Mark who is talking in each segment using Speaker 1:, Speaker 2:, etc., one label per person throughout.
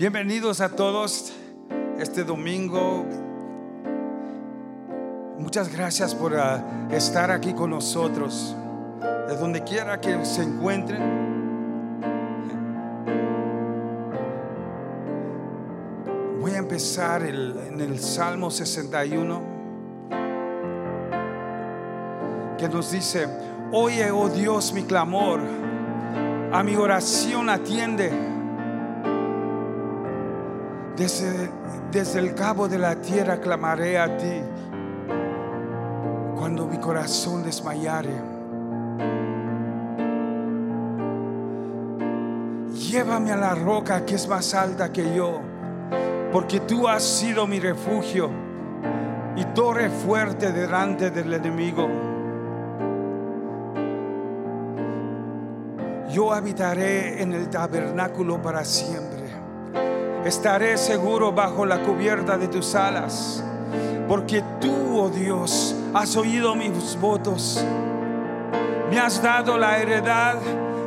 Speaker 1: Bienvenidos a todos este domingo. Muchas gracias por ah, estar aquí con nosotros. De donde quiera que se encuentren. Voy a empezar en el Salmo 61, que nos dice, oye, oh Dios, mi clamor, a mi oración atiende. Desde, desde el cabo de la tierra clamaré a ti cuando mi corazón desmayare. Llévame a la roca que es más alta que yo, porque tú has sido mi refugio y torre fuerte delante del enemigo. Yo habitaré en el tabernáculo para siempre. Estaré seguro bajo la cubierta de tus alas, porque tú, oh Dios, has oído mis votos. Me has dado la heredad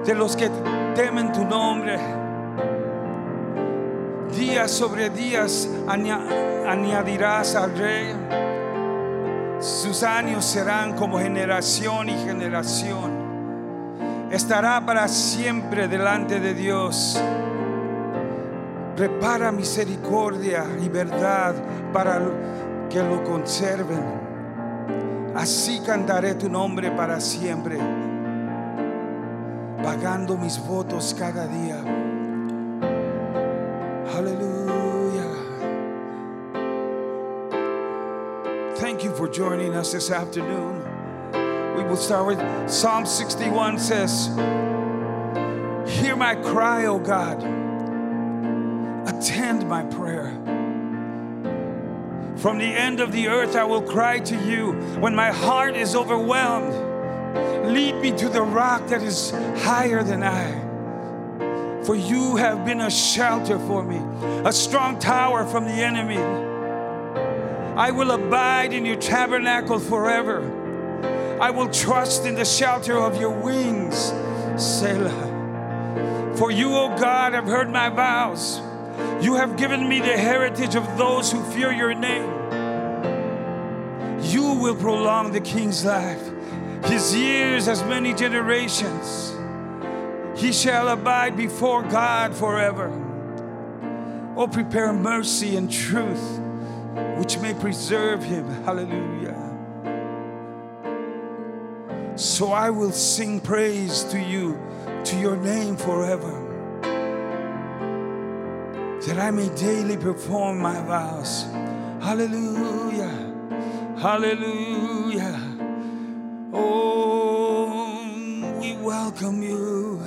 Speaker 1: de los que temen tu nombre. Días sobre días aña- añadirás al rey. Sus años serán como generación y generación. Estará para siempre delante de Dios. Prepara misericordia y verdad para que lo conserven. Así cantaré tu nombre para siempre, pagando mis votos cada día. Aleluya. Thank you for joining us this afternoon. We will start with Psalm 61 says, Hear my cry, O God. Attend my prayer. From the end of the earth I will cry to you when my heart is overwhelmed. Lead me to the rock that is higher than I. For you have been a shelter for me, a strong tower from the enemy. I will abide in your tabernacle forever. I will trust in the shelter of your wings, Selah. For you, O God, have heard my vows. You have given me the heritage of those who fear your name. You will prolong the king's life, his years as many generations. He shall abide before God forever. Oh, prepare mercy and truth, which may preserve him. Hallelujah. So I will sing praise to you, to your name forever that I may daily perform my vows. Hallelujah. Hallelujah. Oh, we welcome you.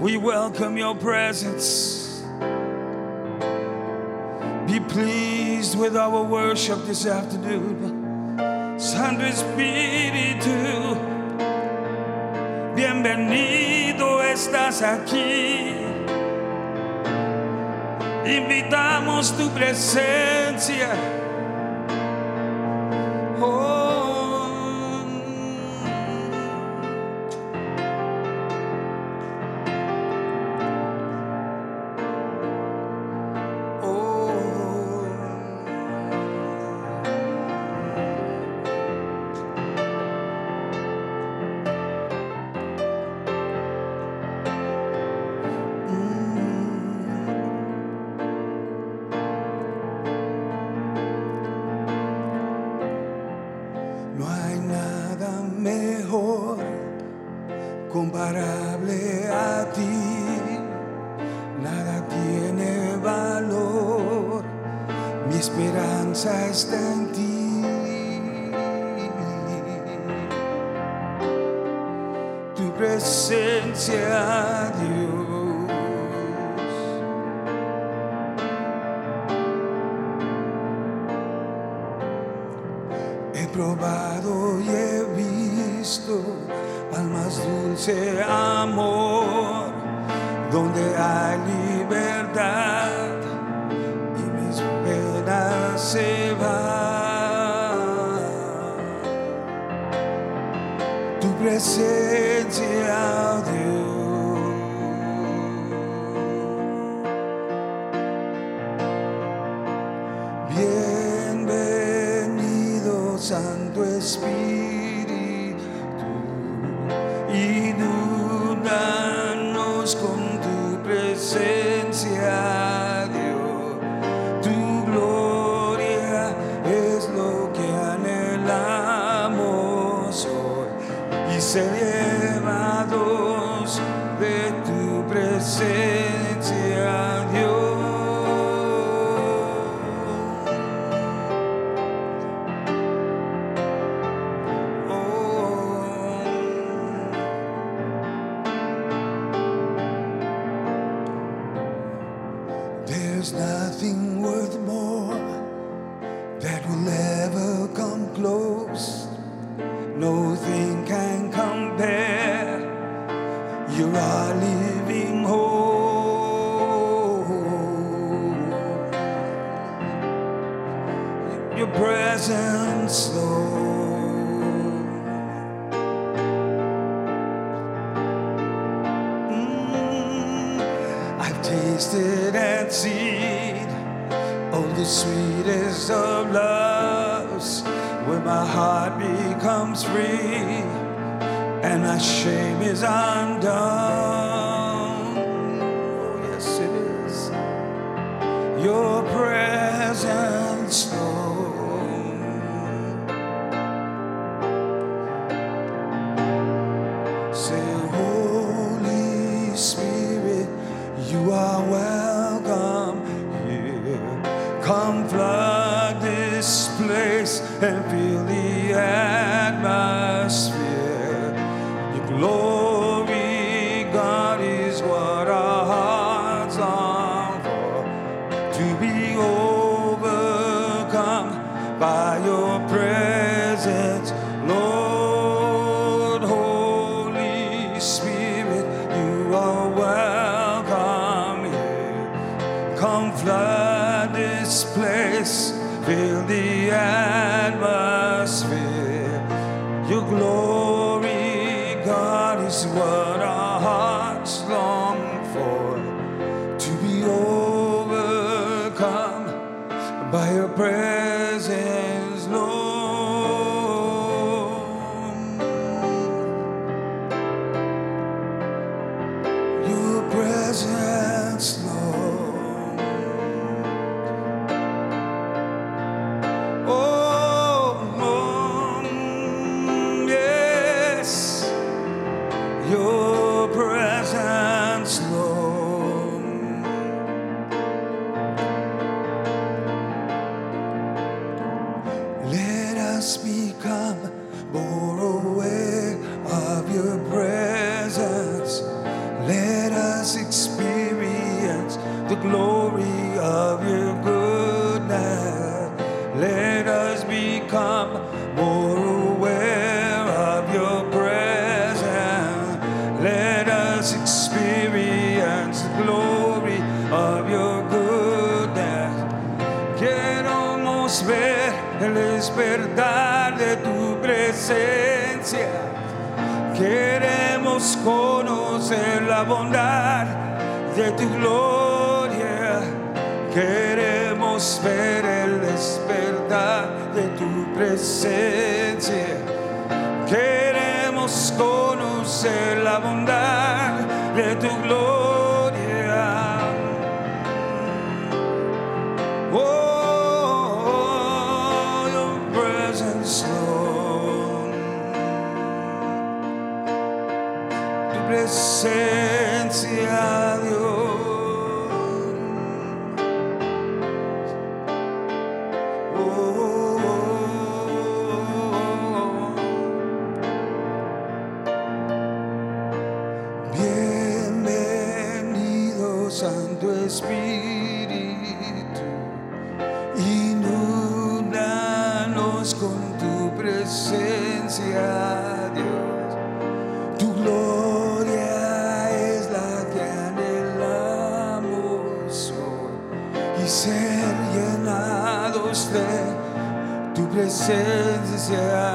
Speaker 1: We welcome your presence. Be pleased with our worship this afternoon. Santo Espíritu, bienvenido estás aquí. Invitamos tu presencia. Oh. is why. la bondad de tu gloria. Queremos ver el despertar de tu presencia. Queremos conocer la bondad de tu gloria yeah.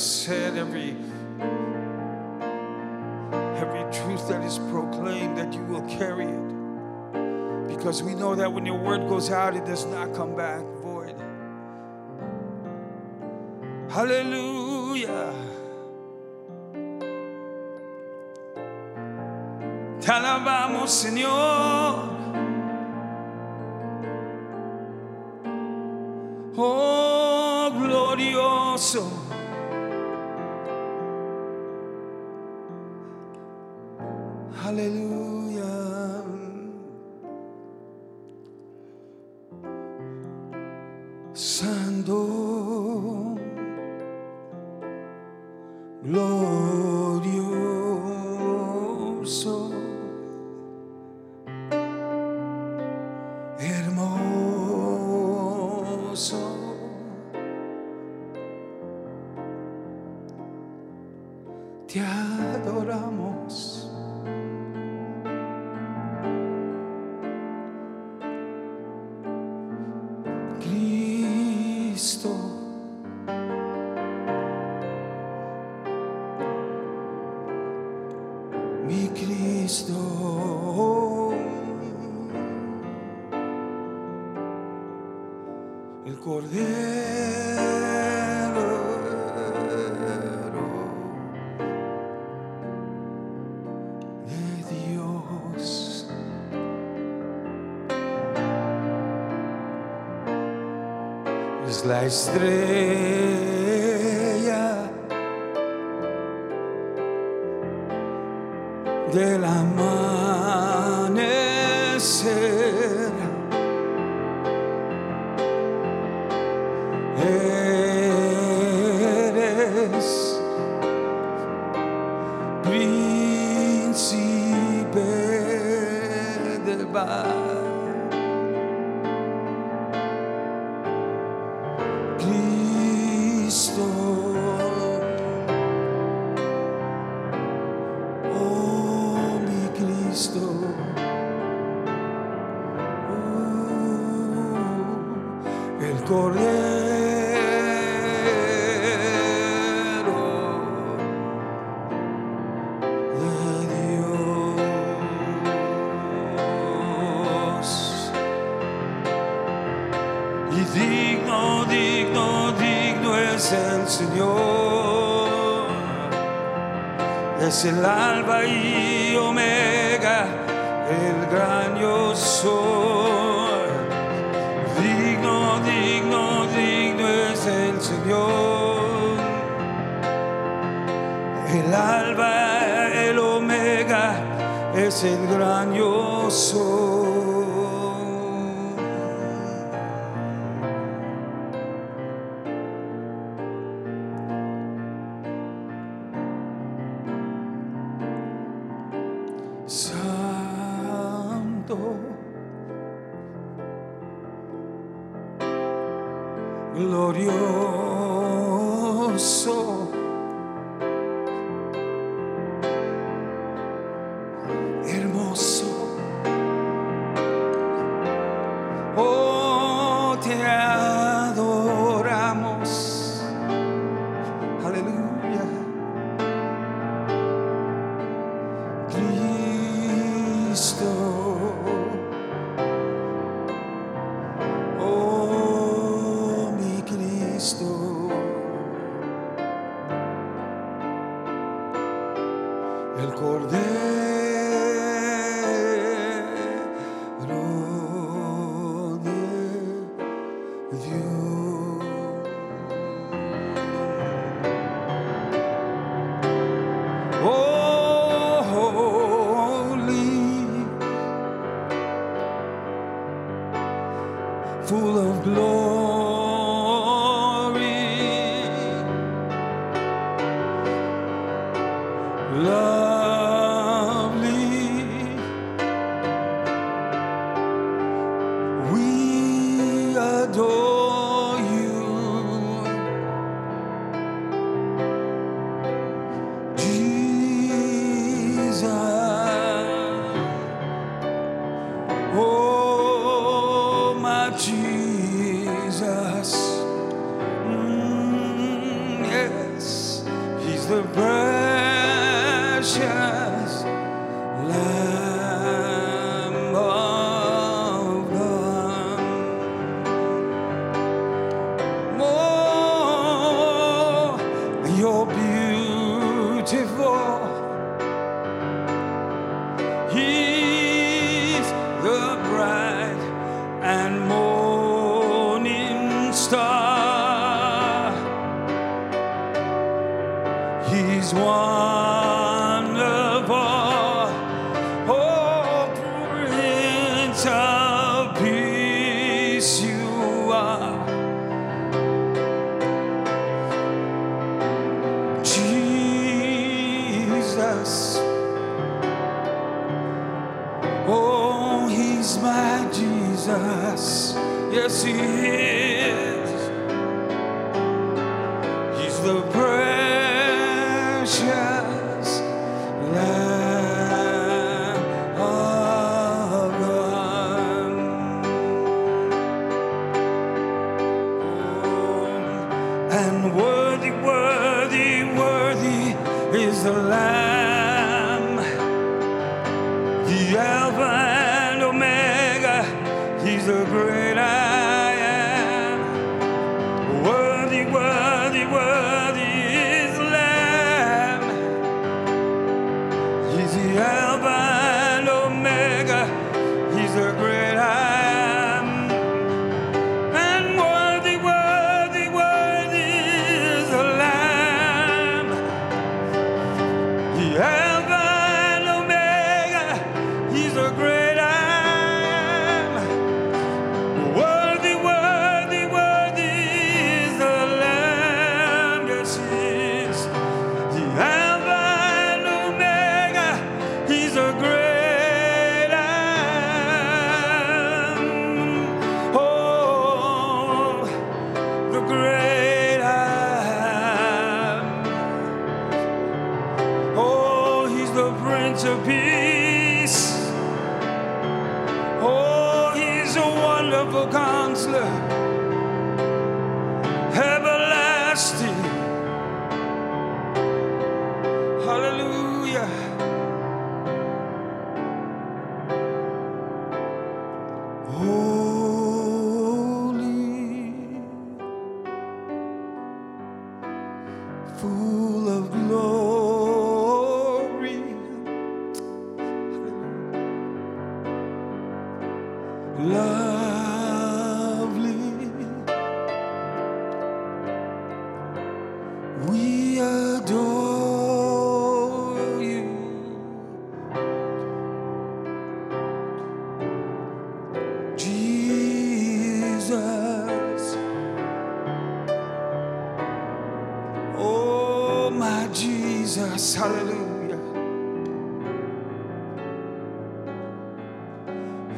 Speaker 1: said, every every truth that is proclaimed, that you will carry it. Because we know that when your word goes out, it does not come back void. Hallelujah. Te alabamos, Señor. mi Cristo. El Cordero de Dios. Es la estrella. de la main. Es el gran yo.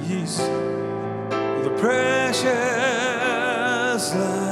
Speaker 1: yeast, the precious life.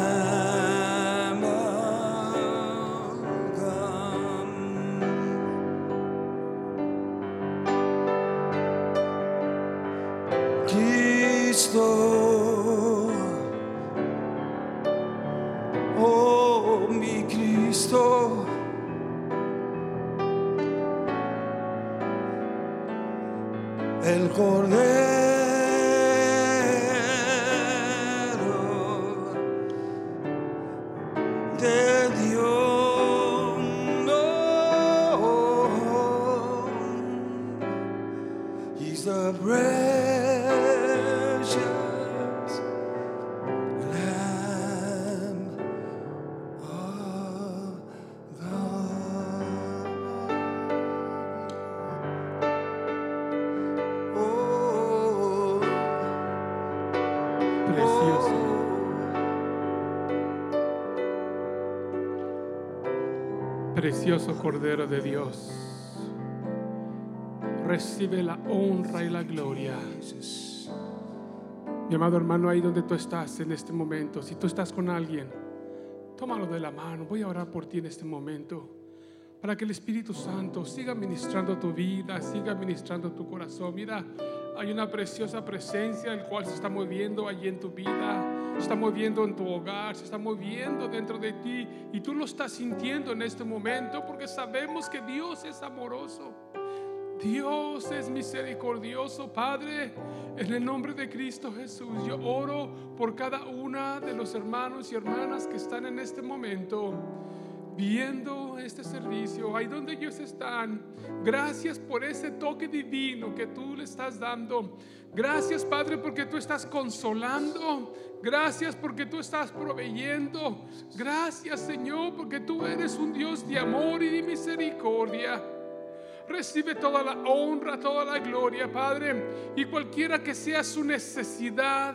Speaker 2: Precioso Cordero de Dios. Recibe la honra y la gloria. Mi amado hermano, ahí donde tú estás en este momento, si tú estás con alguien, tómalo de la mano. Voy a orar por ti en este momento. Para que el Espíritu Santo siga ministrando tu vida, siga ministrando tu corazón. Mira, hay una preciosa presencia el cual se está moviendo allí en tu vida, se está moviendo en tu hogar, se está moviendo dentro de ti y tú lo estás sintiendo en este momento porque sabemos que Dios es amoroso. Dios es misericordioso, Padre. En el nombre de Cristo Jesús, yo oro por cada una de los hermanos y hermanas que están en este momento viendo este servicio, ahí donde ellos están. Gracias por ese toque divino que tú le estás dando. Gracias, Padre, porque tú estás consolando. Gracias porque tú estás proveyendo. Gracias, Señor, porque tú eres un Dios de amor y de misericordia. Recibe toda la honra, toda la gloria, Padre. Y cualquiera que sea su necesidad,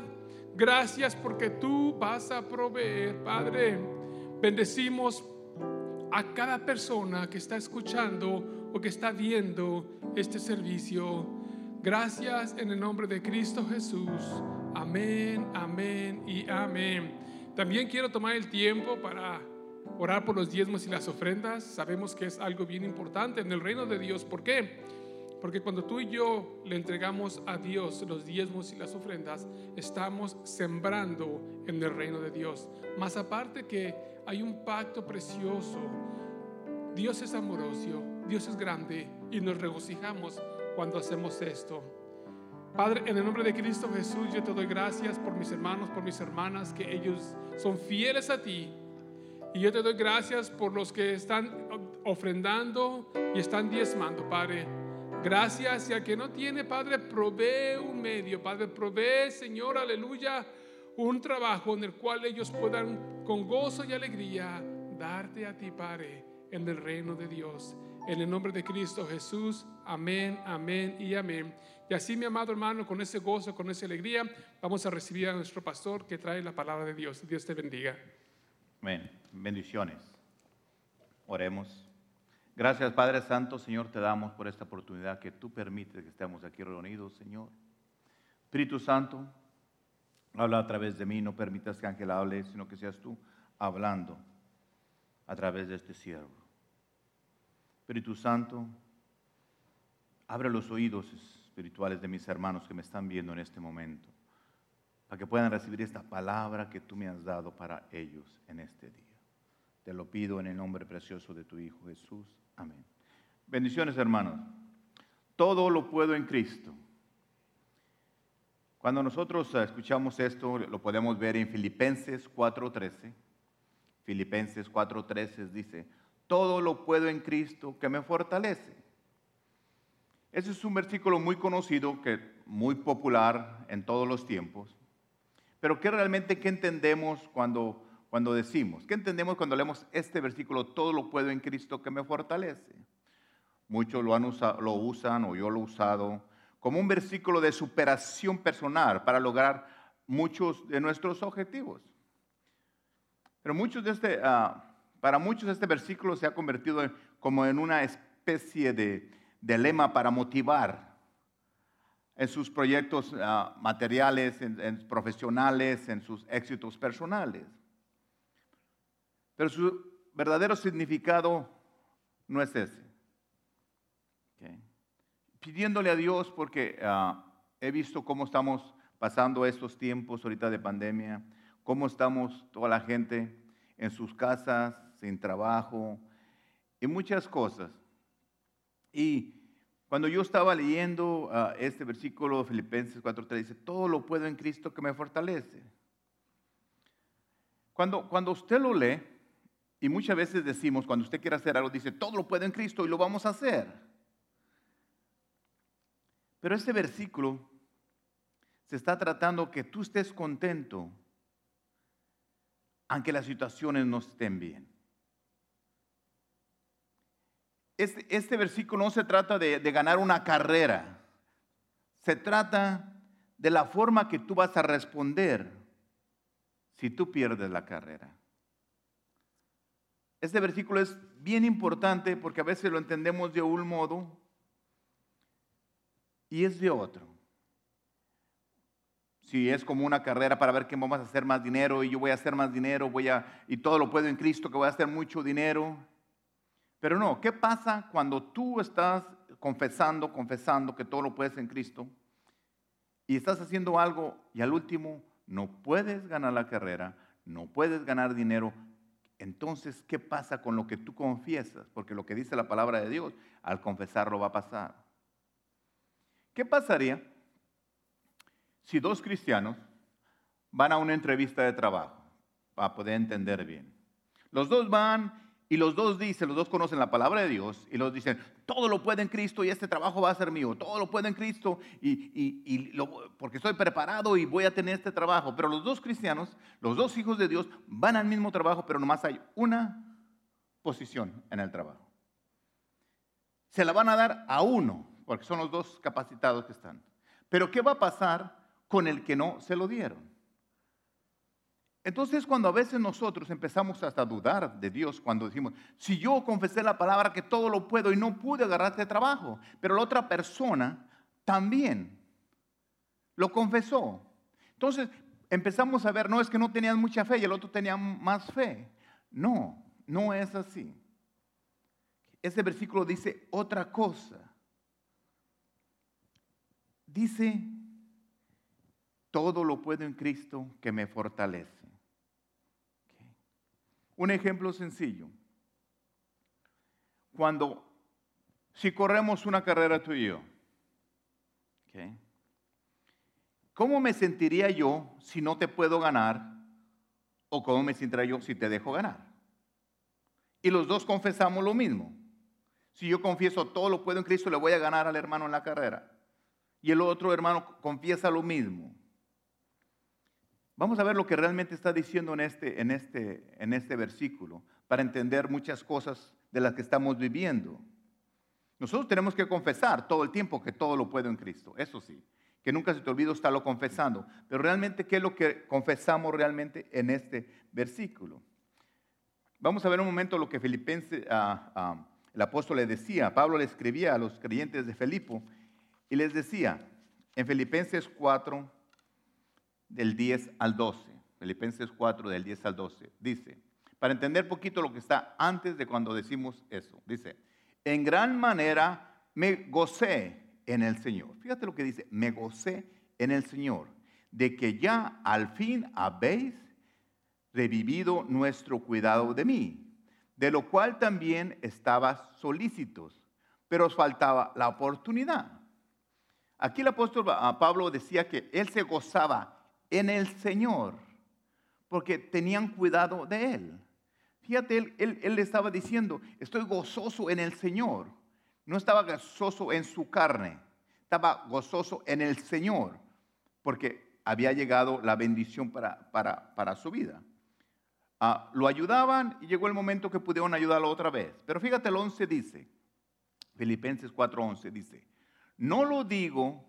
Speaker 2: gracias porque tú vas a proveer, Padre. Bendecimos a cada persona que está escuchando o que está viendo este servicio. Gracias en el nombre de Cristo Jesús. Amén, amén y amén. También quiero tomar el tiempo para orar por los diezmos y las ofrendas. Sabemos que es algo bien importante en el reino de Dios. ¿Por qué? Porque cuando tú y yo le entregamos a Dios los diezmos y las ofrendas, estamos sembrando en el reino de Dios. Más aparte que hay un pacto precioso. Dios es amoroso, Dios es grande y nos regocijamos cuando hacemos esto. Padre, en el nombre de Cristo Jesús, yo te doy gracias por mis hermanos, por mis hermanas, que ellos son fieles a ti. Y yo te doy gracias por los que están ofrendando y están diezmando, Padre. Gracias y que no tiene, Padre, provee un medio, Padre, provee, Señor, aleluya, un trabajo en el cual ellos puedan con gozo y alegría darte a ti, Padre, en el reino de Dios. En el nombre de Cristo Jesús, amén, amén y amén. Y así, mi amado hermano, con ese gozo, con esa alegría, vamos a recibir a nuestro pastor que trae la palabra de Dios. Dios te bendiga.
Speaker 3: Amén. Bendiciones. Oremos. Gracias, Padre Santo, Señor, te damos por esta oportunidad que tú permites que estemos aquí reunidos, Señor. Espíritu Santo, habla a través de mí, no permitas que Ángel hable, sino que seas tú hablando a través de este siervo. Espíritu Santo, abre los oídos espirituales de mis hermanos que me están viendo en este momento, para que puedan recibir esta palabra que tú me has dado para ellos en este día. Te lo pido en el nombre precioso de tu Hijo Jesús. Amén. Bendiciones, hermanos. Todo lo puedo en Cristo. Cuando nosotros eh, escuchamos esto, lo podemos ver en Filipenses 4:13. Filipenses 4:13 dice, todo lo puedo en Cristo que me fortalece. Ese es un versículo muy conocido, que muy popular en todos los tiempos. Pero ¿qué realmente qué entendemos cuando, cuando decimos? ¿Qué entendemos cuando leemos este versículo? Todo lo puedo en Cristo que me fortalece. Muchos lo, han lo usan o yo lo he usado como un versículo de superación personal para lograr muchos de nuestros objetivos. Pero muchos de este, ah, para muchos este versículo se ha convertido como en una especie de, lema para motivar en sus proyectos ah, materiales, en, profesionales, en sus éxitos personales. Pero su verdadero significado no es ese. Pidiéndole a Dios porque ah, he visto cómo estamos pasando estos tiempos ahorita de pandemia, cómo estamos toda la gente en sus casas, sin trabajo y muchas cosas. Y cuando yo estaba leyendo ah, este versículo de Filipenses 4.3, dice, todo lo puedo en Cristo que me fortalece. Cuando, cuando usted lo lee, y muchas veces decimos, cuando usted quiere hacer algo, dice, todo lo puedo en Cristo y lo vamos a hacer. Pero este versículo se está tratando que tú estés contento aunque las situaciones no estén bien. Este, este versículo no se trata de, de ganar una carrera, se trata de la forma que tú vas a responder si tú pierdes la carrera. Este versículo es bien importante porque a veces lo entendemos de un modo y es de otro si es como una carrera para ver que vamos a hacer más dinero y yo voy a hacer más dinero, voy a y todo lo puedo en Cristo que voy a hacer mucho dinero. Pero no, ¿qué pasa cuando tú estás confesando, confesando que todo lo puedes en Cristo y estás haciendo algo y al último no puedes ganar la carrera, no puedes ganar dinero? Entonces, ¿qué pasa con lo que tú confiesas? Porque lo que dice la palabra de Dios, al confesarlo va a pasar. ¿Qué pasaría si dos cristianos van a una entrevista de trabajo, para poder entender bien, los dos van y los dos dicen, los dos conocen la palabra de Dios y los dicen, todo lo puede en Cristo y este trabajo va a ser mío, todo lo puede en Cristo y, porque estoy preparado y voy a tener este trabajo. Pero los dos cristianos, los dos hijos de Dios, van al mismo trabajo, pero nomás hay una posición en el trabajo. Se la van a dar a uno, porque son los dos capacitados que están. Pero ¿qué va a pasar con el que no se lo dieron. Entonces cuando a veces nosotros empezamos hasta a dudar de Dios, cuando decimos, si yo confesé la palabra que todo lo puedo y no pude agarrar este trabajo, pero la otra persona también lo confesó. Entonces empezamos a ver, no es que no tenían mucha fe y el otro tenía más fe. No, no es así. Ese versículo dice otra cosa. Dice todo lo puedo en Cristo que me fortalece. Un ejemplo sencillo. Cuando, si corremos una carrera tú y yo, ¿cómo me sentiría yo si no te puedo ganar? ¿O cómo me sentiría yo si te dejo ganar? Y los dos confesamos lo mismo. Si yo confieso todo lo puedo en Cristo, le voy a ganar al hermano en la carrera. Y el otro hermano confiesa lo mismo. Vamos a ver lo que realmente está diciendo en este, en este, en este versículo para entender muchas cosas de las que estamos viviendo. Nosotros tenemos que confesar todo el tiempo que todo lo puedo en Cristo, eso sí, que nunca se te olvide estarlo confesando. Pero realmente, ¿qué es lo que confesamos realmente en este versículo? Vamos a ver un momento lo que Filipenses, ah, ah, el apóstol le decía, Pablo le escribía a los creyentes de Filipo y les decía en Filipenses 4, del 10 al 12. Filipenses 4 del 10 al 12. Dice, para entender poquito lo que está antes de cuando decimos eso. Dice, en gran manera me gocé en el Señor. Fíjate lo que dice, me gocé en el Señor, de que ya al fin habéis revivido nuestro cuidado de mí, de lo cual también estabas solícitos, pero os faltaba la oportunidad. Aquí el apóstol Pablo decía que él se gozaba en el Señor, porque tenían cuidado de Él. Fíjate, él, él, él le estaba diciendo, estoy gozoso en el Señor. No estaba gozoso en su carne, estaba gozoso en el Señor, porque había llegado la bendición para, para, para su vida. Ah, lo ayudaban y llegó el momento que pudieron ayudarlo otra vez. Pero fíjate, el 11 dice, Filipenses 4:11 dice, no lo digo,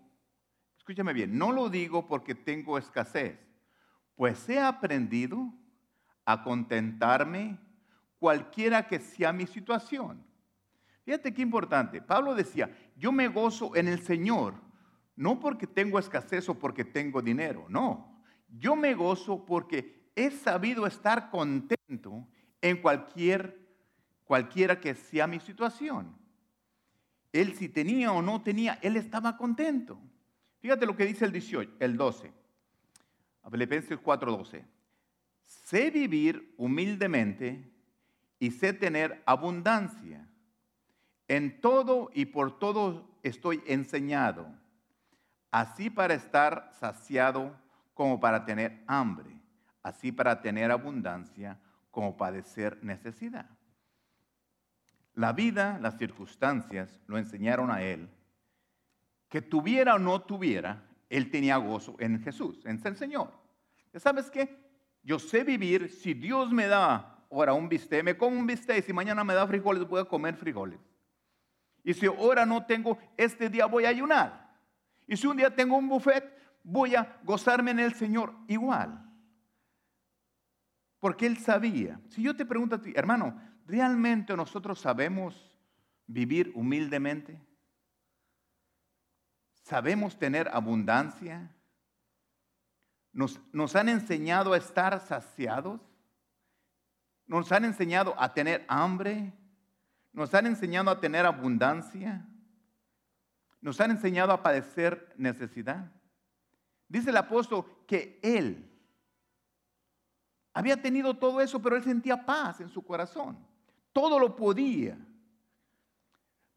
Speaker 3: escúchame bien, no lo digo porque tengo escasez, pues he aprendido a contentarme cualquiera que sea mi situación. Fíjate qué importante. Pablo decía, yo me gozo en el Señor, no porque tengo escasez o porque tengo dinero, no. Yo me gozo porque he sabido estar contento en cualquier, cualquiera que sea mi situación. Él si tenía o no tenía, él estaba contento. Fíjate lo que dice el 18, el 12. Filipenses 4:12. Sé vivir humildemente y sé tener abundancia. En todo y por todo estoy enseñado, así para estar saciado como para tener hambre, así para tener abundancia como padecer necesidad. La vida, las circunstancias lo enseñaron a él que tuviera o no tuviera, él tenía gozo en Jesús, en el Señor. ¿Sabes qué? Yo sé vivir si Dios me da ahora un bistec, me como un bistec, si mañana me da frijoles, voy a comer frijoles. Y si ahora no tengo, este día voy a ayunar. Y si un día tengo un buffet, voy a gozarme en el Señor igual. Porque Él sabía. Si yo te pregunto a ti, hermano, ¿realmente nosotros sabemos vivir humildemente? ¿Sabemos tener abundancia? ¿Nos, han enseñado a estar saciados? Nos han enseñado a tener hambre. Nos han enseñado a tener abundancia. Nos han enseñado a padecer necesidad. Dice el apóstol que él había tenido todo eso, pero él sentía paz en su corazón. Todo lo podía.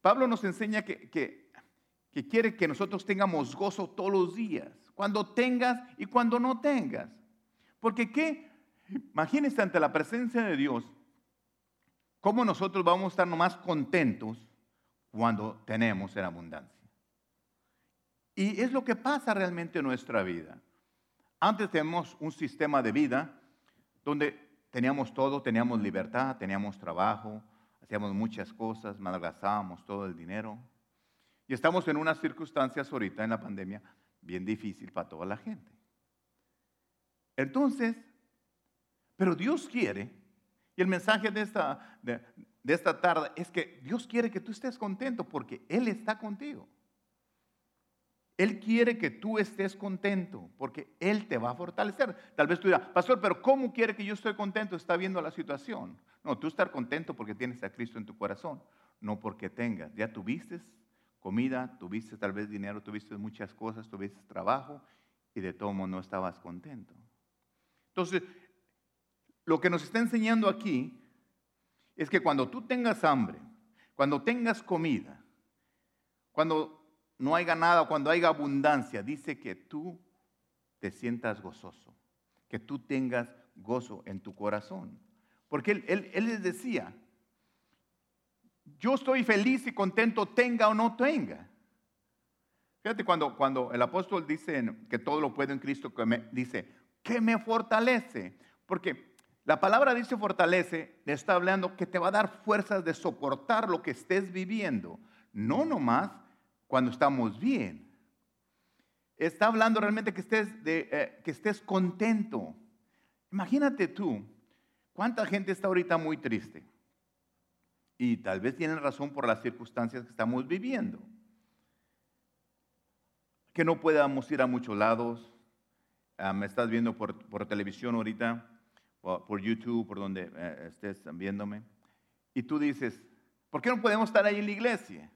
Speaker 3: Pablo nos enseña que, que, quiere que nosotros tengamos gozo todos los días, cuando tengas y cuando no tengas. Porque ¿qué? Imagínense ante la presencia de Dios, cómo nosotros vamos a estar nomás contentos cuando tenemos en abundancia. Y es lo que pasa realmente en nuestra vida. Antes teníamos un sistema de vida donde teníamos todo, teníamos libertad, teníamos trabajo, hacíamos muchas cosas, malgastábamos todo el dinero. Y estamos en unas circunstancias ahorita en la pandemia bien difícil para toda la gente. Entonces, pero Dios quiere, y el mensaje de esta, de, esta tarde es que Dios quiere que tú estés contento porque Él está contigo. Él quiere que tú estés contento porque Él te va a fortalecer. Tal vez tú dirás, pastor, pero ¿cómo quiere que yo esté contento? Está viendo la situación. No, tú estar contento porque tienes a Cristo en tu corazón, no porque tengas. Ya tuviste comida, tuviste tal vez dinero, tuviste muchas cosas, tuviste trabajo y de todo no estabas contento. Entonces, lo que nos está enseñando aquí es que cuando tú tengas hambre, cuando tengas comida, cuando no haya nada, cuando haya abundancia, dice que tú te sientas gozoso, que tú tengas gozo en tu corazón. Porque él, les decía, yo estoy feliz y contento tenga o no tenga. Fíjate cuando, cuando el apóstol dice que todo lo puede en Cristo, que me, dice, que me fortalece. Porque la palabra dice fortalece, le está hablando que te va a dar fuerzas de soportar lo que estés viviendo, no nomás cuando estamos bien. Está hablando realmente que estés, eh, que estés contento. Imagínate tú, ¿cuánta gente está ahorita muy triste? Y tal vez tienen razón por las circunstancias que estamos viviendo. Que no podamos ir a muchos lados. Ah, me estás viendo por, por televisión ahorita por YouTube, por donde eh, estés viéndome, y tú dices, ¿por qué no podemos estar ahí en la iglesia?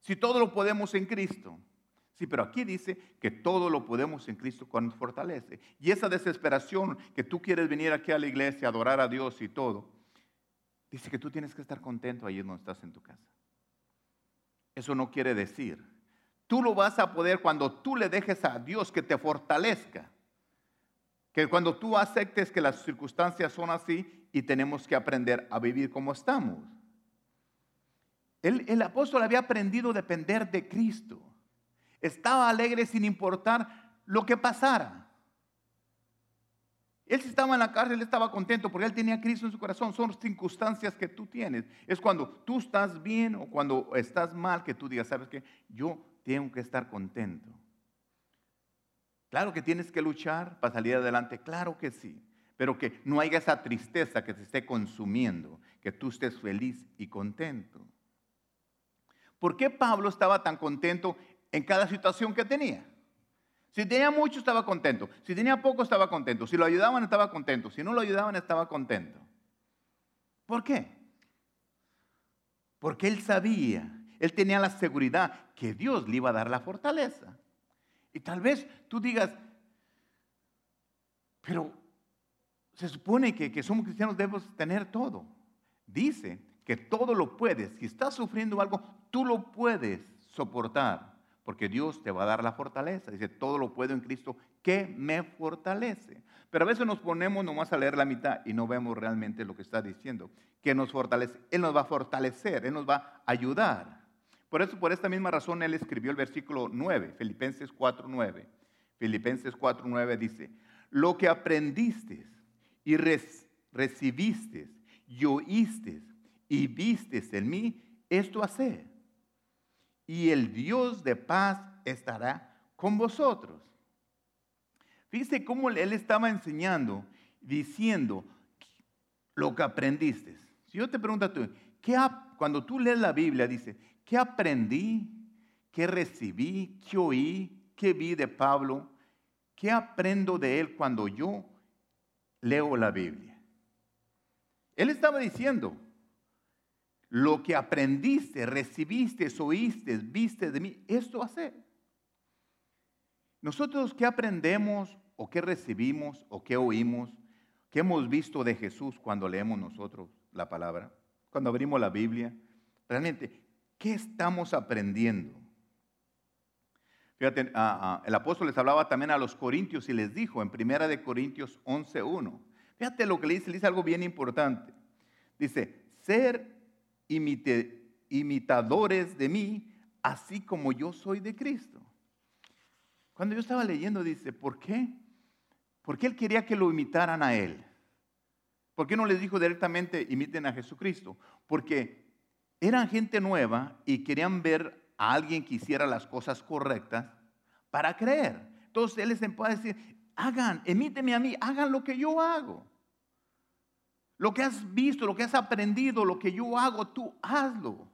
Speaker 3: Si todo lo podemos en Cristo. Sí, pero aquí dice que todo lo podemos en Cristo cuando fortalece. Y esa desesperación que tú quieres venir aquí a la iglesia, adorar a Dios y todo, dice que tú tienes que estar contento ahí donde estás en tu casa. Eso no quiere decir. Tú lo vas a poder cuando tú le dejes a Dios que te fortalezca. Que cuando tú aceptes que las circunstancias son así y tenemos que aprender a vivir como estamos. El, apóstol había aprendido a depender de Cristo. Estaba alegre sin importar lo que pasara. Él si estaba en la cárcel, estaba contento porque él tenía a Cristo en su corazón. Son circunstancias que tú tienes. Es cuando tú estás bien o cuando estás mal que tú digas, ¿sabes qué? Yo tengo que estar contento. Claro que tienes que luchar para salir adelante, claro que sí. Pero que no haya esa tristeza que te esté consumiendo, que tú estés feliz y contento. ¿Por qué Pablo estaba tan contento en cada situación que tenía? Si tenía mucho, estaba contento. Si tenía poco, estaba contento. Si lo ayudaban, estaba contento. Si no lo ayudaban, estaba contento. ¿Por qué? Porque él sabía, él tenía la seguridad que Dios le iba a dar la fortaleza. Y tal vez tú digas, pero se supone que, que somos cristianos debemos tener todo. Dice que todo lo puedes. Si estás sufriendo algo, tú lo puedes soportar, porque Dios te va a dar la fortaleza. Dice, todo lo puedo en Cristo que me fortalece. Pero a veces nos ponemos nomás a leer la mitad y no vemos realmente lo que está diciendo. Que nos fortalece. Él nos va a fortalecer, Él nos va a ayudar. Por eso, por esta misma razón, Él escribió el versículo 9, Filipenses 4, 9. Filipenses 4, 9 dice, lo que aprendiste y recibiste y oíste y vistes en mí, esto hacer. Y el Dios de paz estará con vosotros. Fíjese cómo él estaba enseñando, diciendo lo que aprendiste. Si yo te pregunto a tú, ¿qué, cuando tú lees la Biblia, dice, ¿qué aprendí? ¿Qué recibí? ¿Qué oí? ¿Qué vi de Pablo? ¿Qué aprendo de él cuando yo leo la Biblia? Él estaba diciendo, lo que aprendiste, recibiste, oíste, viste de mí, esto hacer. Nosotros, ¿qué aprendemos o qué recibimos o qué oímos? ¿Qué hemos visto de Jesús cuando leemos nosotros la palabra? Cuando abrimos la Biblia. Realmente, ¿qué estamos aprendiendo? Fíjate, el apóstol les hablaba también a los corintios y les dijo en primera de Corintios 11.1. Fíjate lo que le dice, le dice algo bien importante. Dice, ser imitadores de mí, así como yo soy de Cristo. Cuando yo estaba leyendo, dice, ¿por qué? Porque él quería que lo imitaran a él. ¿Por qué no les dijo directamente imiten a Jesucristo? Porque eran gente nueva y querían ver a alguien que hiciera las cosas correctas para creer. Entonces él les empezó a decir, hagan, imíteme a mí, hagan lo que yo hago. Lo que has visto, lo que has aprendido, lo que yo hago, tú hazlo.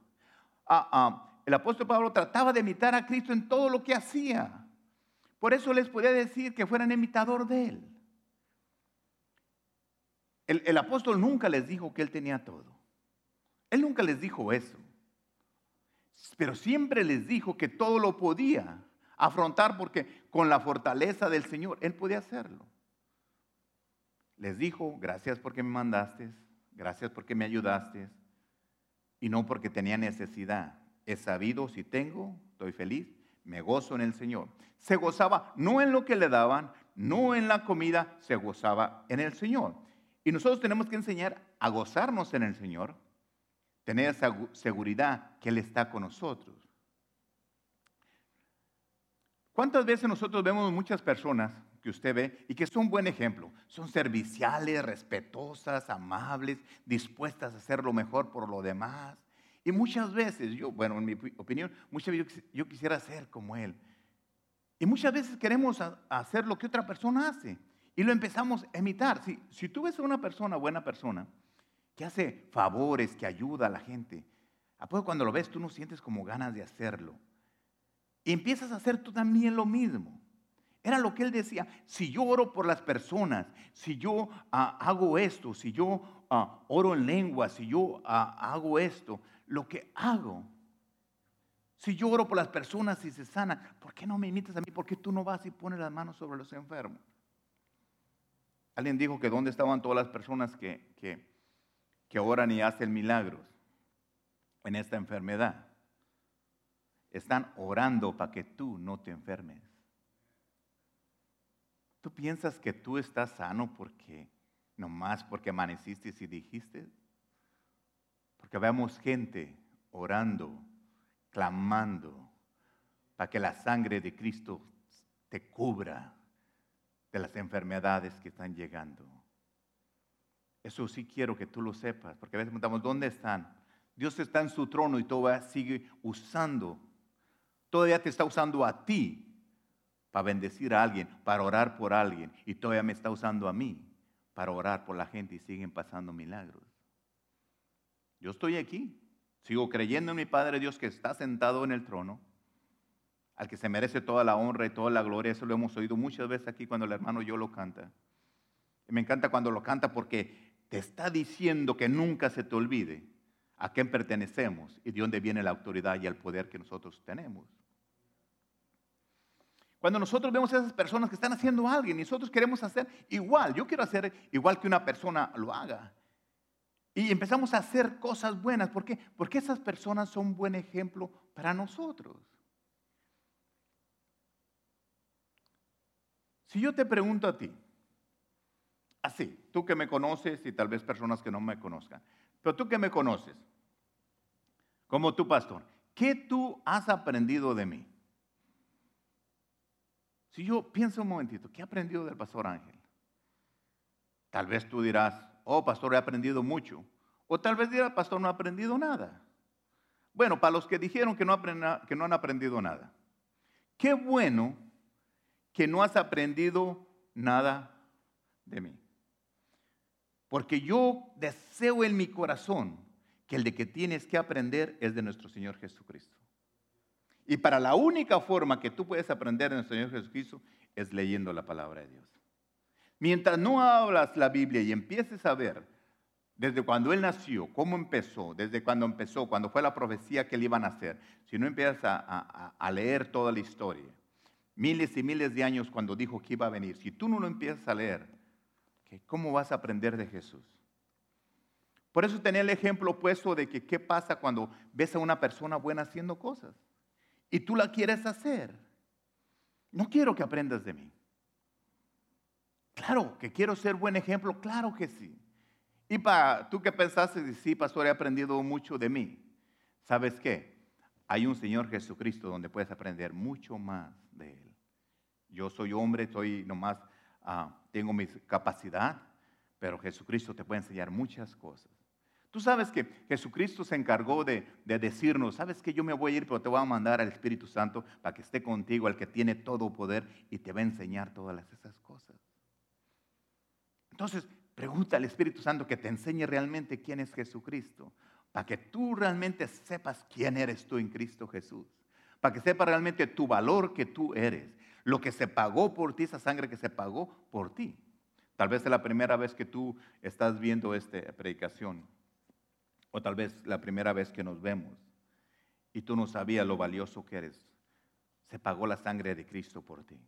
Speaker 3: Ah, ah, el apóstol Pablo trataba de imitar a Cristo en todo lo que hacía. Por eso les podía decir que fueran imitador de él. El, el apóstol nunca les dijo que él tenía todo. Él nunca les dijo eso. Pero siempre les dijo que todo lo podía afrontar porque con la fortaleza del Señor él podía hacerlo les dijo, gracias porque me mandaste, gracias porque me ayudaste, y no porque tenía necesidad. He sabido si tengo, estoy feliz, me gozo en el Señor. Se gozaba no en lo que le daban, no en la comida, se gozaba en el Señor. Y nosotros tenemos que enseñar a gozarnos en el Señor, tener esa seguridad que Él está con nosotros. ¿Cuántas veces nosotros vemos muchas personas que usted ve y que son buen ejemplo. Son serviciales, respetuosas, amables, dispuestas a hacer lo mejor por lo demás. Y muchas veces, yo, bueno, en mi opinión, muchas veces yo quisiera ser como él. Y muchas veces queremos hacer lo que otra persona hace y lo empezamos a imitar. Si, si tú ves a una persona, buena persona, que hace favores, que ayuda a la gente, ¿a poco cuando lo ves tú no sientes como ganas de hacerlo? Y empiezas a hacer tú también lo mismo. Era lo que él decía. Si yo oro por las personas, si yo ah, hago esto, si yo ah, oro en lengua, si yo ah, hago esto, lo que hago. Si yo oro por las personas y se sanan, ¿por qué no me imitas a mí? ¿Por qué tú no vas y pones las manos sobre los enfermos? Alguien dijo que dónde estaban todas las personas que, que, que oran y hacen milagros en esta enfermedad. Están orando para que tú no te enfermes. ¿Tú piensas que tú estás sano porque, nomás porque amaneciste y dijiste? Porque vemos gente orando, clamando, para que la sangre de Cristo te cubra de las enfermedades que están llegando. Eso sí quiero que tú lo sepas, porque a veces preguntamos, ¿dónde están? Dios está en su trono y todavía sigue usando, todavía te está usando a ti para bendecir a alguien, para orar por alguien, y todavía me está usando a mí para orar por la gente y siguen pasando milagros. Yo estoy aquí, sigo creyendo en mi Padre Dios que está sentado en el trono, al que se merece toda la honra y toda la gloria. Eso lo hemos oído muchas veces aquí cuando el hermano yo lo canta. Y me encanta cuando lo canta porque te está diciendo que nunca se te olvide a quién pertenecemos y de dónde viene la autoridad y el poder que nosotros tenemos. Cuando nosotros vemos a esas personas que están haciendo algo y nosotros queremos hacer igual, yo quiero hacer igual que una persona lo haga. Y empezamos a hacer cosas buenas. ¿Por qué? Porque esas personas son un buen ejemplo para nosotros. Si yo te pregunto a ti, así, tú que me conoces y tal vez personas que no me conozcan, pero tú que me conoces, como tu pastor, ¿qué tú has aprendido de mí? Si yo pienso un momentito, ¿qué he aprendido del pastor Ángel? Tal vez tú dirás, oh, pastor, he aprendido mucho. O tal vez dirás, pastor, no he aprendido nada. Bueno, para los que dijeron que no, que no han aprendido nada, qué bueno que no has aprendido nada de mí. Porque yo deseo en mi corazón que el de que tienes que aprender es de nuestro Señor Jesucristo. Y para la única forma que tú puedes aprender de nuestro Señor Jesucristo es leyendo la palabra de Dios. Mientras no hablas la Biblia y empieces a ver desde cuando Él nació, cómo empezó, desde cuando empezó, cuando fue la profecía que le iban a hacer, si no empiezas a, a leer toda la historia, miles y miles de años cuando dijo que iba a venir. Si tú no lo empiezas a leer, ¿cómo vas a aprender de Jesús? Por eso tenía el ejemplo opuesto de que qué pasa cuando ves a una persona buena haciendo cosas y tú la quieres hacer. No quiero que aprendas de mí. Claro que quiero ser buen ejemplo, claro que sí. Y para tú que pensaste, sí, pastor, he aprendido mucho de mí. ¿Sabes qué? Hay un Señor Jesucristo donde puedes aprender mucho más de Él. Yo soy hombre, soy nomás, ah, tengo mi capacidad, pero Jesucristo te puede enseñar muchas cosas. Tú sabes que Jesucristo se encargó de, decirnos, sabes que yo me voy a ir, pero te voy a mandar al Espíritu Santo para que esté contigo, el que tiene todo poder y te va a enseñar todas esas cosas. Entonces, pregunta al Espíritu Santo que te enseñe realmente quién es Jesucristo, para que tú realmente sepas quién eres tú en Cristo Jesús, para que sepas realmente tu valor que tú eres lo que se pagó por ti, esa sangre que se pagó por ti. Tal vez es la primera vez que tú estás viendo esta predicación, o tal vez la primera vez que nos vemos, y tú no sabías lo valioso que eres. Se pagó la sangre de Cristo por ti.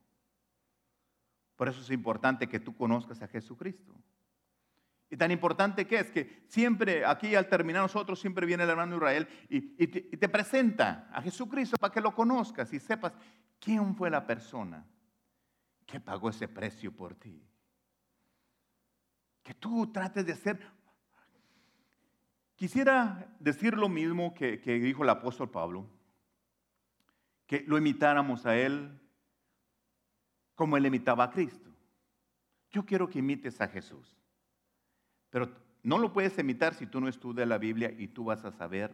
Speaker 3: Por eso es importante que tú conozcas a Jesucristo. Y tan importante que es que siempre, aquí al terminar nosotros, siempre viene el hermano Israel y, te, te, presenta a Jesucristo para que lo conozcas y sepas ¿Quién fue la persona que pagó ese precio por ti? Que tú trates de ser... Quisiera decir lo mismo que, dijo el apóstol Pablo, que lo imitáramos a él como él imitaba a Cristo. Yo quiero que imites a Jesús, pero no lo puedes imitar si tú no estudias la Biblia y tú vas a saber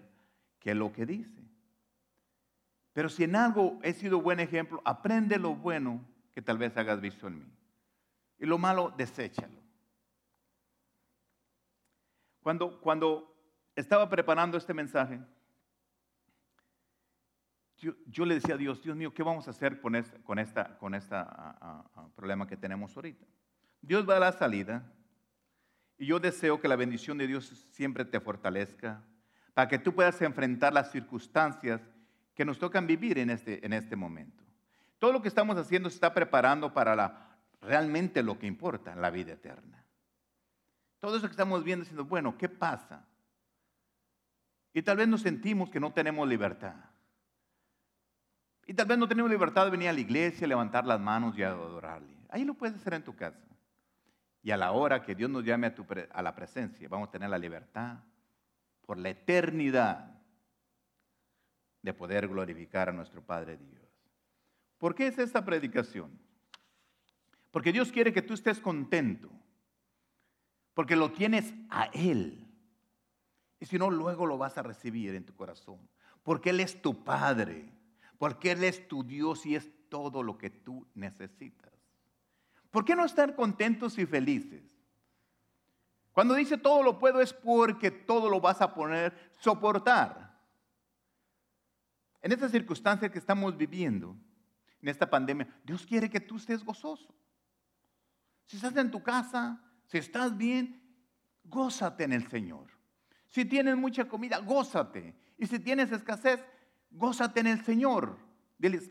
Speaker 3: qué es lo que dice. Pero si en algo he sido buen ejemplo, aprende lo bueno que tal vez hagas visto en mí. Y lo malo, deséchalo. Cuando, cuando estaba preparando este mensaje, yo, le decía a Dios, Dios mío, ¿qué vamos a hacer con este con esta, con esta problema que tenemos ahorita? Dios va a la salida y yo deseo que la bendición de Dios siempre te fortalezca para que tú puedas enfrentar las circunstancias que nos tocan vivir en este, en este momento. Todo lo que estamos haciendo se está preparando para la, realmente lo que importa, la vida eterna. Todo eso que estamos viendo diciendo, bueno, ¿qué pasa? Y tal vez nos sentimos que no tenemos libertad. Y tal vez no tenemos libertad de venir a la iglesia, levantar las manos y adorarle. Ahí lo puedes hacer en tu casa. Y a la hora que Dios nos llame a, a la presencia, vamos a tener la libertad por la eternidad de poder glorificar a nuestro Padre Dios. ¿Por qué es esta predicación? Porque Dios quiere que tú estés contento, porque lo tienes a Él. Y si no, luego lo vas a recibir en tu corazón, porque Él es tu Padre, porque Él es tu Dios y es todo lo que tú necesitas. ¿Por qué no estar contentos y felices? Cuando dice todo lo puedo es porque todo lo vas a poner soportar. En esta circunstancia que estamos viviendo, en esta pandemia, Dios quiere que tú estés gozoso. Si estás en tu casa, si estás bien, gózate en el Señor. Si tienes mucha comida, gózate. Y si tienes escasez, gózate en el Señor. Diles,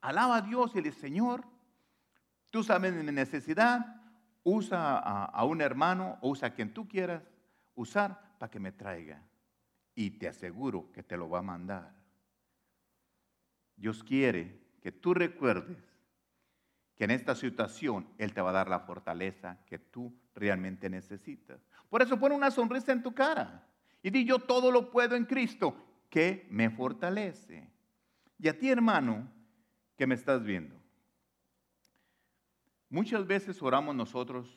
Speaker 3: alaba a Dios y dile, Señor, tú sabes mi necesidad, usa a, a un hermano o usa a quien tú quieras usar para que me traiga. Y te aseguro que te lo va a mandar. Dios quiere que tú recuerdes que en esta situación Él te va a dar la fortaleza que tú realmente necesitas. Por eso pon una sonrisa en tu cara y di yo todo lo puedo en Cristo que me fortalece. Y a ti hermano que me estás viendo, muchas veces oramos nosotros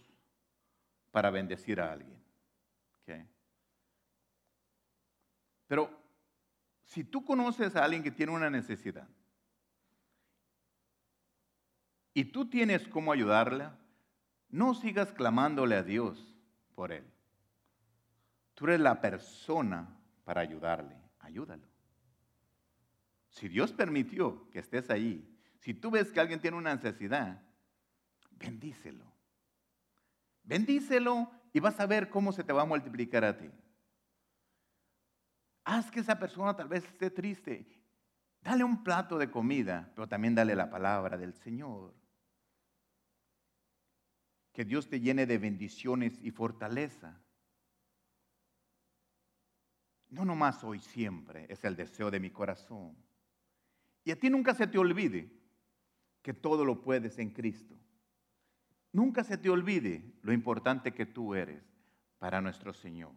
Speaker 3: para bendecir a alguien. Pero si tú conoces a alguien que tiene una necesidad, y tú tienes cómo ayudarla, no sigas clamándole a Dios por él. Tú eres la persona para ayudarle. Ayúdalo. Si Dios permitió que estés ahí, si tú ves que alguien tiene una necesidad, bendícelo. Bendícelo y vas a ver cómo se te va a multiplicar a ti. Haz que esa persona tal vez esté triste. Dale un plato de comida, pero también dale la palabra del Señor. Que Dios te llene de bendiciones y fortaleza. No nomás hoy, siempre, es el deseo de mi corazón. Y a ti nunca se te olvide que todo lo puedes en Cristo. Nunca se te olvide lo importante que tú eres para nuestro Señor.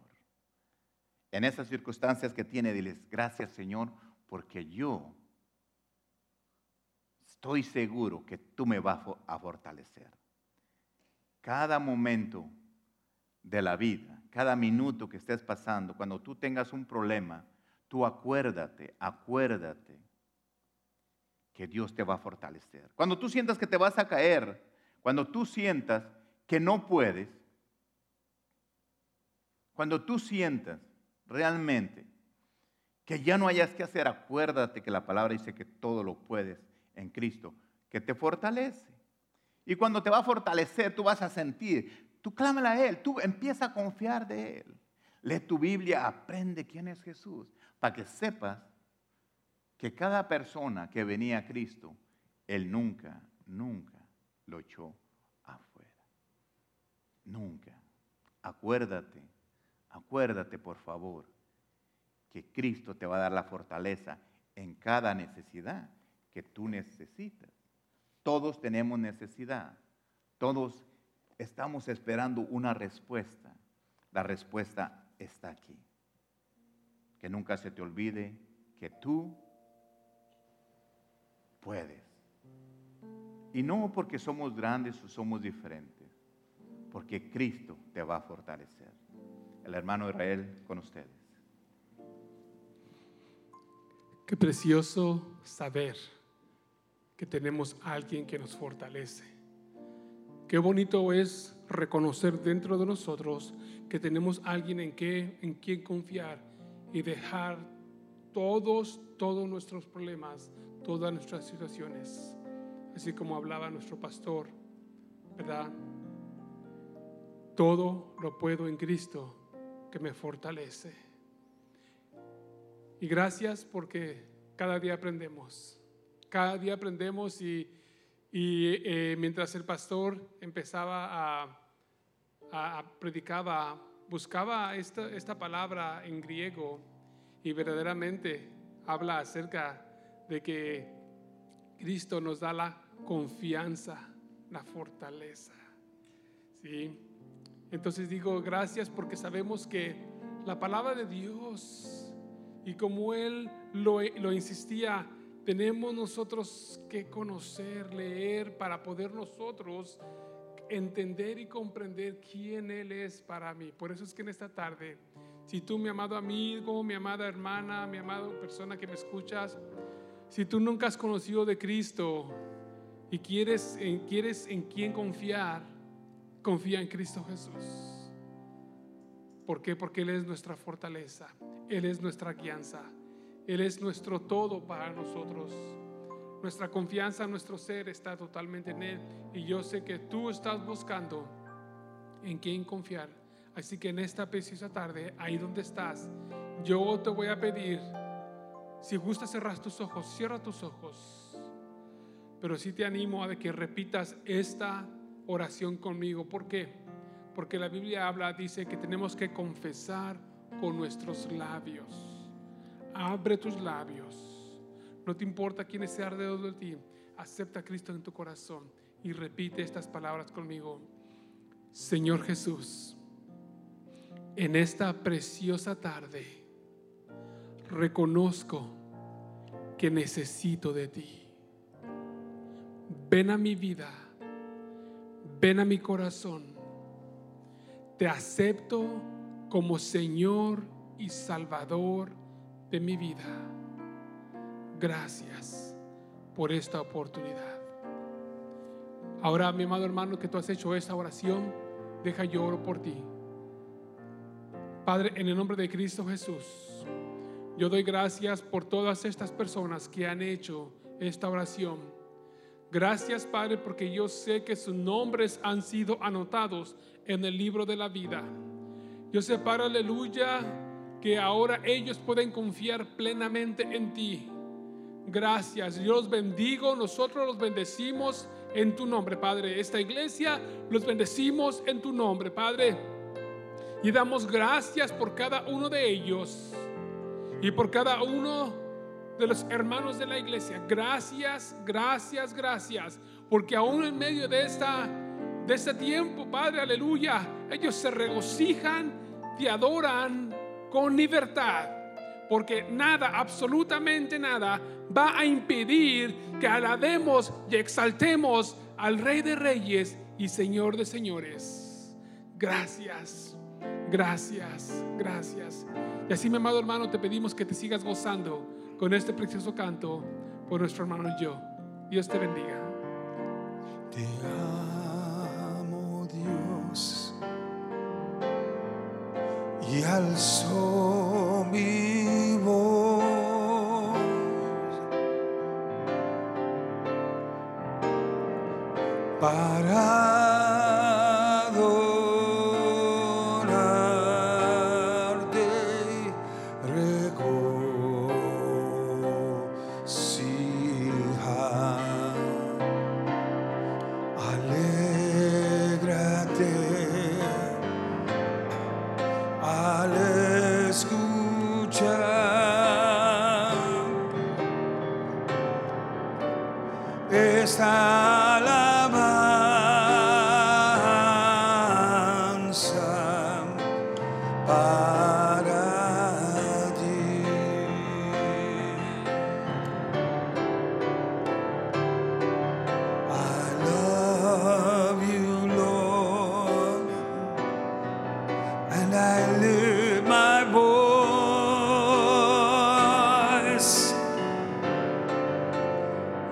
Speaker 3: En esas circunstancias que tiene, diles, gracias Señor, porque yo estoy seguro que tú me vas a fortalecer. Cada momento de la vida, cada minuto que estés pasando, cuando tú tengas un problema, tú acuérdate, acuérdate que Dios te va a fortalecer. Cuando tú sientas que te vas a caer, cuando tú sientas que no puedes, cuando tú sientas realmente que ya no hayas que hacer, acuérdate que la palabra dice que todo lo puedes en Cristo, que te fortalece. Y cuando te va a fortalecer, tú vas a sentir, tú clámala a Él, tú empieza a confiar de Él. Lee tu Biblia, aprende quién es Jesús, para que sepas que cada persona que venía a Cristo, Él nunca, nunca lo echó afuera. Nunca. Acuérdate, acuérdate por favor, que Cristo te va a dar la fortaleza en cada necesidad que tú necesitas. Todos tenemos necesidad. Todos estamos esperando una respuesta. La respuesta está aquí. Que nunca se te olvide que tú puedes. Y no porque somos grandes o somos diferentes, porque Cristo te va a fortalecer. El hermano Israel con ustedes.
Speaker 2: Qué precioso saber que tenemos a alguien que nos fortalece. Qué bonito es reconocer dentro de nosotros que tenemos alguien en, que, en quien confiar y dejar todos, todos nuestros problemas, todas nuestras situaciones. Así como hablaba nuestro pastor, ¿verdad? Todo lo puedo en Cristo que me fortalece. Y gracias porque cada día aprendemos. Cada día aprendemos y, y eh, mientras el pastor empezaba a, a, a predicaba, buscaba esta, esta palabra en griego y verdaderamente habla acerca de que Cristo nos da la confianza la fortaleza. ¿Sí? Entonces digo gracias porque sabemos que la palabra de Dios y como Él lo, lo insistía, tenemos nosotros que conocer, leer para poder nosotros entender y comprender quién Él es para mí. Por eso es que en esta tarde, si tú, mi amado amigo, mi amada hermana, mi amada persona que me escuchas, si tú nunca has conocido de Cristo y quieres, quieres en quién confiar, confía en Cristo Jesús. ¿Por qué? Porque Él es nuestra fortaleza, Él es nuestra guianza, Él es nuestro todo para nosotros. Nuestra confianza, nuestro ser está totalmente en Él. Y yo sé que tú estás buscando en quién confiar. Así que en esta preciosa tarde, ahí donde estás, yo te voy a pedir, si gusta cerrar tus ojos, cierra tus ojos. Pero sí te animo a que repitas esta oración conmigo. ¿Por qué? Porque la Biblia habla, dice que tenemos que confesar con nuestros labios. Abre tus labios no te importa quién sea alrededor de ti. Acepta a Cristo en tu corazón y repite estas palabras conmigo. Señor Jesús, en esta preciosa tarde reconozco que necesito de ti. Ven a mi vida, ven a mi corazón. Te acepto como Señor y Salvador de mi vida gracias por esta oportunidad. Ahora, mi amado hermano, que tú has hecho esta oración, deja yo oro por ti. Padre, en el nombre de Cristo Jesús, yo doy gracias por todas estas personas que han hecho esta oración. Gracias, Padre, porque yo sé que sus nombres han sido anotados en el libro de la vida. Yo sé, Padre, aleluya, que ahora ellos pueden confiar plenamente en ti Gracias, yo los bendigo, nosotros los bendecimos en tu nombre, Padre. Esta iglesia los bendecimos en tu nombre, Padre. Y damos gracias por cada uno de ellos y por cada uno de los hermanos de la iglesia. Gracias, gracias, gracias. Porque aún en medio de, esta, de este tiempo, Padre, aleluya, ellos se regocijan, te adoran con libertad porque nada, absolutamente nada, va a impedir que alabemos y exaltemos al Rey de Reyes y Señor de Señores. Gracias, gracias, gracias. Y así, mi amado hermano, te pedimos que te sigas gozando con este precioso canto por nuestro hermano y yo. Dios te bendiga.
Speaker 1: Te amo, Dios, y alzo mi para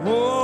Speaker 1: Oh.